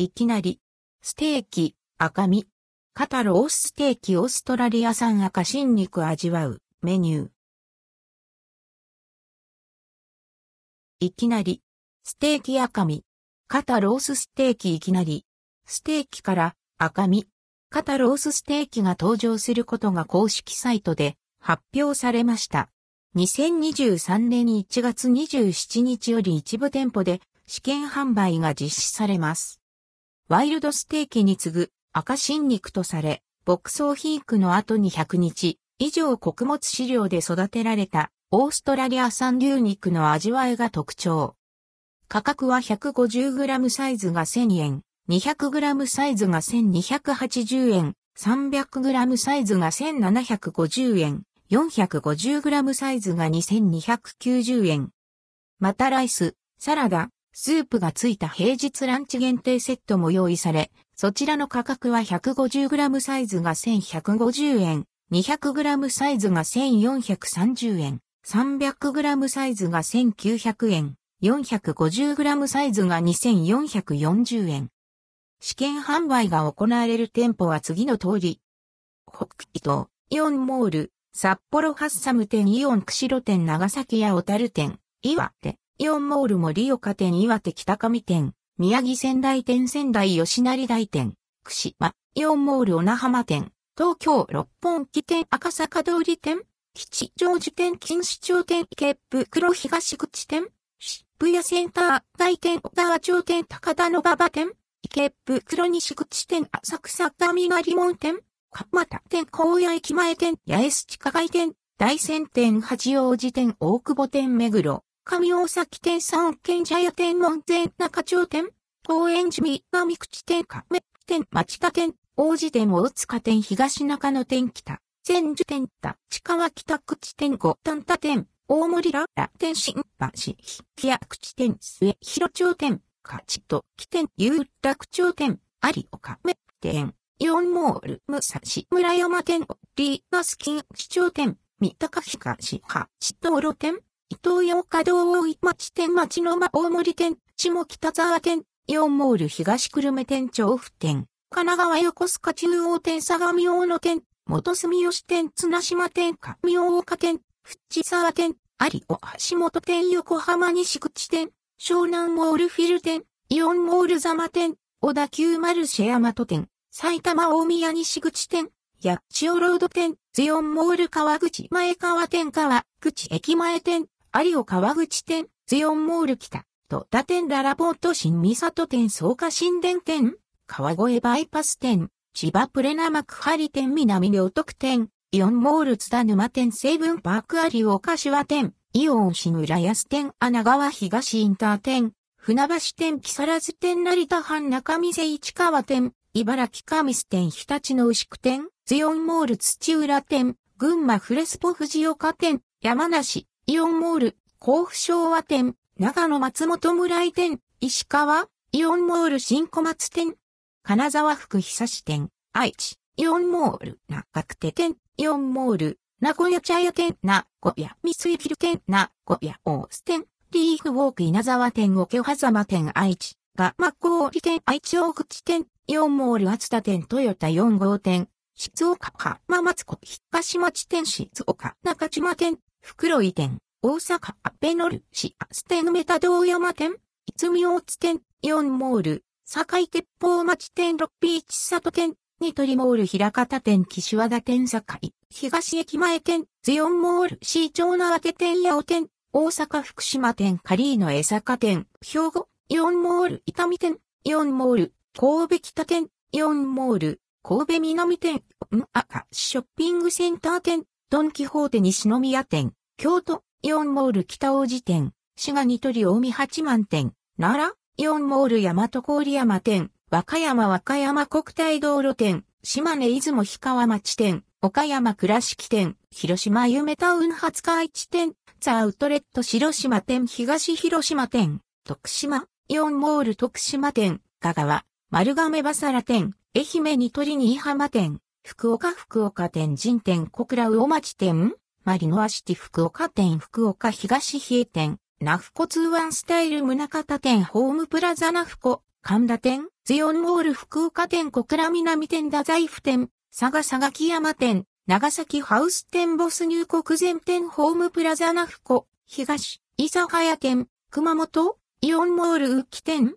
いきなり。ステーキ、赤身。肩ロースステーキオーストラリア産赤新肉味わうメニュー。いきなり。ステーキ赤身。肩ロースステーキいきなり。ステーキから赤身。肩ロースステーキが登場することが公式サイトで発表されました。2023年1月27日より一部店舗で試験販売が実施されます。ワイルドステーキに次ぐ赤新肉とされ、牧草肥育の後に100日以上穀物飼料で育てられたオーストラリア産牛肉の味わいが特徴。価格は 150g サイズが1000円、200g サイズが1280円、300g サイズが1750円、450g サイズが2290円。またライス、サラダ、スープがついた平日ランチ限定セットも用意され、そちらの価格は 150g サイズが1150円、200g サイズが1430円、300g サイズが1900円、450g サイズが2440円。試験販売が行われる店舗は次の通り。北斗、イオンモール、札幌ハッサム店イオン釧路店長崎屋小樽店、岩手、イオンモール森岡店岩手北上店、宮城仙台店仙台吉成大店、串間、イオンモール小名浜店、東京六本木店赤坂通り店、吉祥寺店錦糸町店池袋東口店、渋谷センター大店小川町店高田の馬場店、池袋西口店浅草上がり門店、蒲田店高野駅前店八重洲地下街店、大仙店八王子店大久保店目黒、上大崎店三軒茶屋店門前中町店、高円寺三上口店亀店町田店王子店大塚店東中野店北、千住店田、地川北口店五丹田店、大森らら店新橋、日屋口店末広町店、勝ちと起店有楽町店、有岡目店、イオンモール、武蔵村山店、リーガスキン市長店、三鷹東八道路店、伊東洋華堂大井町店町の間大森店、下北沢店、イオンモール東久留米店調布店、神奈川横須賀中央店相模大野店、元住吉店綱島店上大岡店、淵沢店、有尾橋本店横浜西口店、湘南モールフィル店、イオンモールザマ店、小田急マルシェ大和店、埼玉大宮西口店、八千代ロード店、ズオンモール川口前川店川口駅前店、有尾川口店、ズオンモール北、戸田店ララポート新三里店草加新田店、川越バイパス店、千葉プレナ幕張店南良徳店、イオンモール津田沼店西分パーク有岡柏店、イオン新浦安店穴川東インター店、船橋店木更津店成田藩中見世市川店、茨城神栖店日立の牛久店、ズオンモール土浦店、群馬フレスポ藤岡店、山梨、イオンモール、甲府昭和店、長野松本村井店、石川、イオンモール新小松店、金沢福久志店、愛知、イオンモール、中角手店、イオンモール、名古屋茶屋店、名古屋三井ビル店、名古屋大須店、リーフウォーク稲沢店、桶狭間店、愛知、ガマ氷店、愛知大口店、イオンモール厚田店、トヨタ4号店、静岡浜松湖、東町店、静岡中島店、袋井店、大阪アペノル市ステンメタ道山店、いつみ大津店、イオンモール、堺鉄砲町店六ピーチ里店、ニトリモール平方店岸和田店堺、東駅前店、ズオンモール市長縄手店八尾店、大阪福島店カリーノ江坂店、兵庫、イオンモール伊丹店、イオンモール神戸北店、イオンモール神戸南店、ん赤ショッピングセンター店、ドンキホーテ西宮店、京都、イオンモール北大路店、滋賀ニトリ大見八幡店、奈良、イオンモール大和郡山店、和歌山和歌山国体道路店、島根出雲氷川町店、岡山倉敷店、広島夢タウン初海地店、ザ・アウトレット広島店東広島店、徳島、イオンモール徳島店、香川、丸亀バサラ店、愛媛に鳥新居浜店、福岡福岡店神店小倉魚町店、マリノアシティ福岡店福岡東比叡店、ナフコツーワンスタイル宗方店ホームプラザナフコ、神田店、ゼオンモール福岡店小倉南店太宰府店、佐賀佐賀木山店、長崎ハウス店ボス入国前店ホームプラザナフコ、東、諫早店、熊本、イオンモール浮木店、